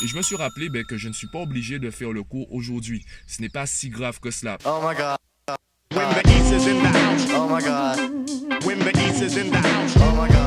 Et je me suis rappelé ben, que je ne suis pas obligé de faire le cours aujourd'hui. Ce n'est pas si grave que cela. Oh my god. When the East is in the house. Oh my god. When the East is in the house. Oh my god.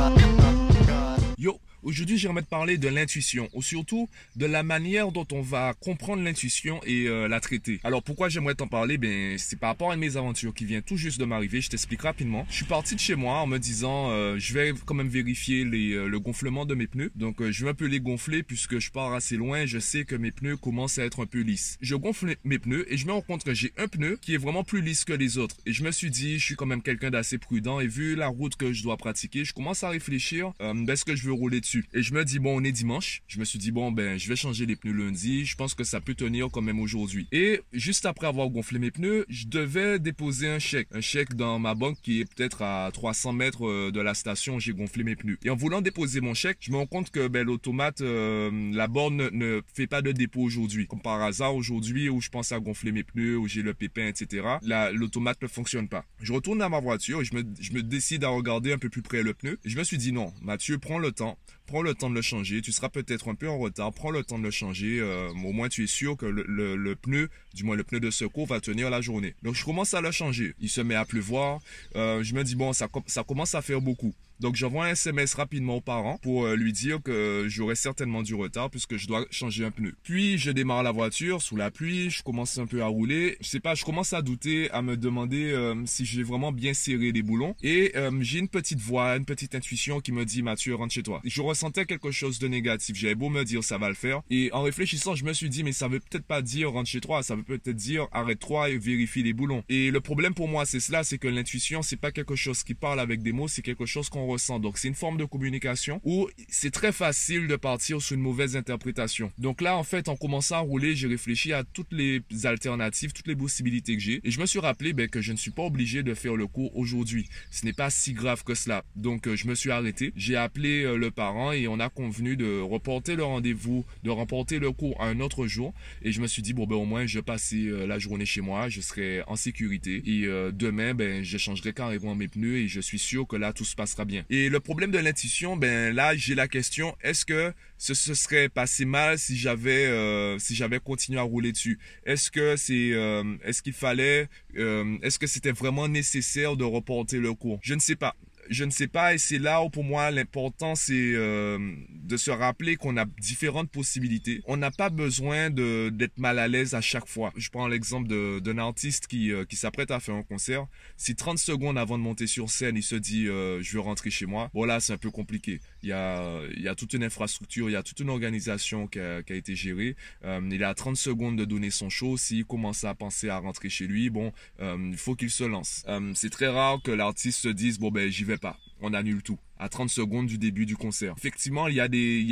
Aujourd'hui j'aimerais te parler de l'intuition, ou surtout de la manière dont on va comprendre l'intuition et euh, la traiter. Alors pourquoi j'aimerais t'en parler? Ben c'est par rapport à mes aventures qui vient tout juste de m'arriver. Je t'explique rapidement. Je suis parti de chez moi en me disant euh, je vais quand même vérifier les, euh, le gonflement de mes pneus. Donc je vais un peu les gonfler puisque je pars assez loin. Je sais que mes pneus commencent à être un peu lisses. Je gonfle mes pneus et je me rends compte que j'ai un pneu qui est vraiment plus lisse que les autres. Et je me suis dit je suis quand même quelqu'un d'assez prudent et vu la route que je dois pratiquer, je commence à réfléchir ben, est-ce que je veux rouler dessus. Et je me dis, bon, on est dimanche. Je me suis dit, bon, ben, je vais changer les pneus lundi. Je pense que ça peut tenir quand même aujourd'hui. Et juste après avoir gonflé mes pneus, je devais déposer un chèque. Un chèque dans ma banque qui est peut-être à 300 mètres euh, de la station où j'ai gonflé mes pneus. Et en voulant déposer mon chèque, je me rends compte que ben, l'automate, euh, la borne ne, fait pas de dépôt aujourd'hui. Comme par hasard, aujourd'hui, où je pense à gonfler mes pneus, où j'ai le pépin, etc., l'automate ne fonctionne pas. Je retourne dans ma voiture et je me, je me décide à regarder un peu plus près le pneu. Je me suis dit, non, Mathieu, prends le temps prends le temps de le changer. Tu seras peut-être un peu en retard. Prends le temps de le changer. Euh, au moins, tu es sûr que le, pneu, du moins le pneu de secours, va tenir la journée. Donc, je commence à le changer. Il se met à pleuvoir. Euh, je me dis, bon, ça commence à faire beaucoup. Donc j'envoie un SMS rapidement aux parents pour euh, lui dire que j'aurai certainement du retard puisque je dois changer un pneu. Puis je démarre la voiture sous la pluie, je commence un peu à rouler. Je sais pas, je commence à douter, à me demander euh, si j'ai vraiment bien serré les boulons. Et euh, j'ai une petite voix, une petite intuition qui me dit Mathieu, rentre chez toi. Je ressentais quelque chose de négatif. J'avais beau me dire ça va le faire. Et en réfléchissant, je me suis dit mais ça veut peut-être pas dire rentre chez toi, ça veut peut-être dire arrête-toi et vérifie les boulons. Et le problème pour moi c'est cela, c'est que l'intuition c'est pas quelque chose qui parle avec des mots, c'est quelque chose qu'on Donc c'est une forme de communication où c'est très facile de partir sur une mauvaise interprétation. Donc là en fait en commençant à rouler, j'ai réfléchi à toutes les alternatives, toutes les possibilités que j'ai et je me suis rappelé ben, que je ne suis pas obligé de faire le cours aujourd'hui. Ce n'est pas si grave que cela. Donc euh, je me suis arrêté, j'ai appelé euh, le parent et on a convenu de reporter le rendez-vous, de remporter le cours à un autre jour et je me suis dit bon ben au moins je passer euh, la journée chez moi, je serai en sécurité et demain ben je changerai carrément mes pneus et je suis sûr que là tout se passera bien. Et le problème de l'intuition, ben là j'ai la question est-ce que ce, serait passé mal si j'avais euh, si j'avais continué à rouler dessus? Est-ce que c'est euh, est-ce qu'il fallait euh, est-ce que c'était vraiment nécessaire de reporter le cours? Je ne sais pas je ne sais pas et c'est là où pour moi l'important c'est euh, de se rappeler qu'on a différentes possibilités. On n'a pas besoin de d'être mal à l'aise à chaque fois. Je prends l'exemple d'un artiste qui euh, qui s'apprête à faire un concert. Si 30 secondes avant de monter sur scène, il se dit euh, je veux rentrer chez moi. Bon c'est un peu compliqué. Il y a il y a toute une infrastructure, il y a toute une organisation qui a, qui a été gérée. Il a 30 secondes de donner son show. S'il commence à penser à rentrer chez lui, bon, il faut qu'il se lance. C'est très rare que l'artiste se dise bon ben j'y vais pas. On annule tout à 30 secondes du début du concert. Effectivement, il y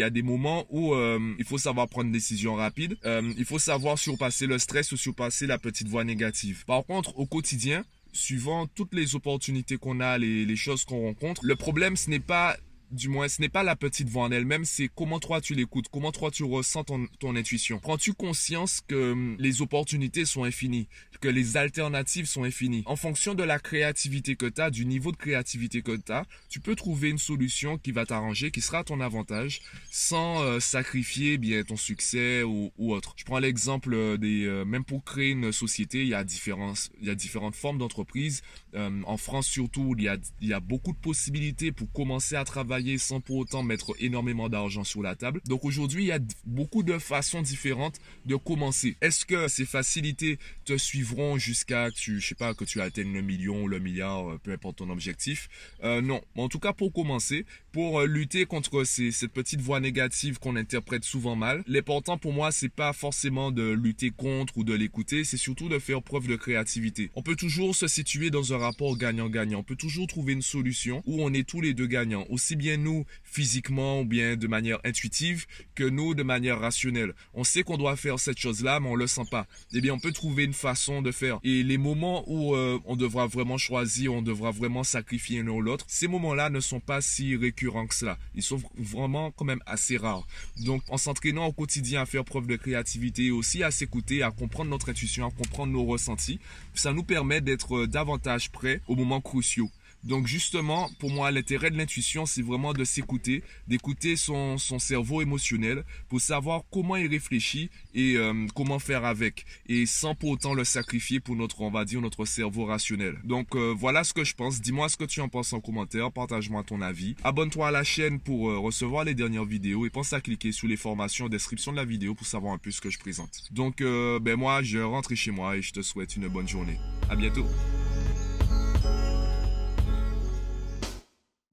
a des moments où euh, il faut savoir prendre une décision rapide. Euh, il faut savoir surpasser le stress ou surpasser la petite voix négative. Par contre, au quotidien, suivant toutes les opportunités qu'on a, les choses qu'on rencontre, le problème ce n'est pas du moins, ce n'est pas la petite voix en elle-même, c'est comment toi tu l'écoutes, comment toi tu ressens ton, ton intuition. Prends-tu conscience que hum, les opportunités sont infinies, que les alternatives sont infinies? En fonction de la créativité que tu as, du niveau de créativité que tu as, tu peux trouver une solution qui va t'arranger, qui sera à ton avantage, sans euh, sacrifier bien ton succès ou, ou autre. Je prends l'exemple euh, des... Euh, même pour créer une société, il y a, différentes, il y a différentes formes d'entreprises. Euh, en France surtout, il y, a, il y a beaucoup de possibilités pour commencer à travailler sans pour autant mettre énormément d'argent sur la table. Donc aujourd'hui, il y a beaucoup de façons différentes de commencer. Est-ce que ces facilités te suivront jusqu'à tu, je sais pas, que tu atteignes le million, le milliard, peu importe ton objectif? Euh, Non. En tout cas, pour commencer, pour lutter contre cette petite voix négative qu'on interprète souvent mal, l'important pour moi, c'est pas forcément de lutter contre ou de l'écouter, c'est surtout de faire preuve de créativité. On peut toujours se situer dans un rapport gagnant-gagnant. On peut toujours trouver une solution où on est tous les deux gagnants. Aussi bien nous physiquement ou bien de manière intuitive que nous de manière rationnelle. On sait qu'on doit faire cette chose-là, mais on le sent pas. Eh bien, on peut trouver une façon de faire. Et les moments où euh, on devra vraiment choisir, on devra vraiment sacrifier l'un ou l'autre, ces moments-là ne sont pas si récurrents que cela. Ils sont vraiment quand même assez rares. Donc, en s'entraînant au quotidien à faire preuve de créativité aussi à s'écouter, à comprendre notre intuition, à comprendre nos ressentis, ça nous permet d'être davantage prêts aux moments cruciaux. Donc justement, pour moi, l'intérêt de l'intuition, c'est vraiment de s'écouter, d'écouter son, cerveau émotionnel pour savoir comment il réfléchit et euh, comment faire avec. Et sans pour autant le sacrifier pour notre, on va dire, notre cerveau rationnel. Donc euh, voilà ce que je pense. Dis-moi ce que tu en penses en commentaire. Partage-moi ton avis. Abonne-toi à la chaîne pour euh, recevoir les dernières vidéos et pense à cliquer sous les formations en description de la vidéo pour savoir un peu ce que je présente. Donc ben moi, je rentre chez moi et je te souhaite une bonne journée. À bientôt.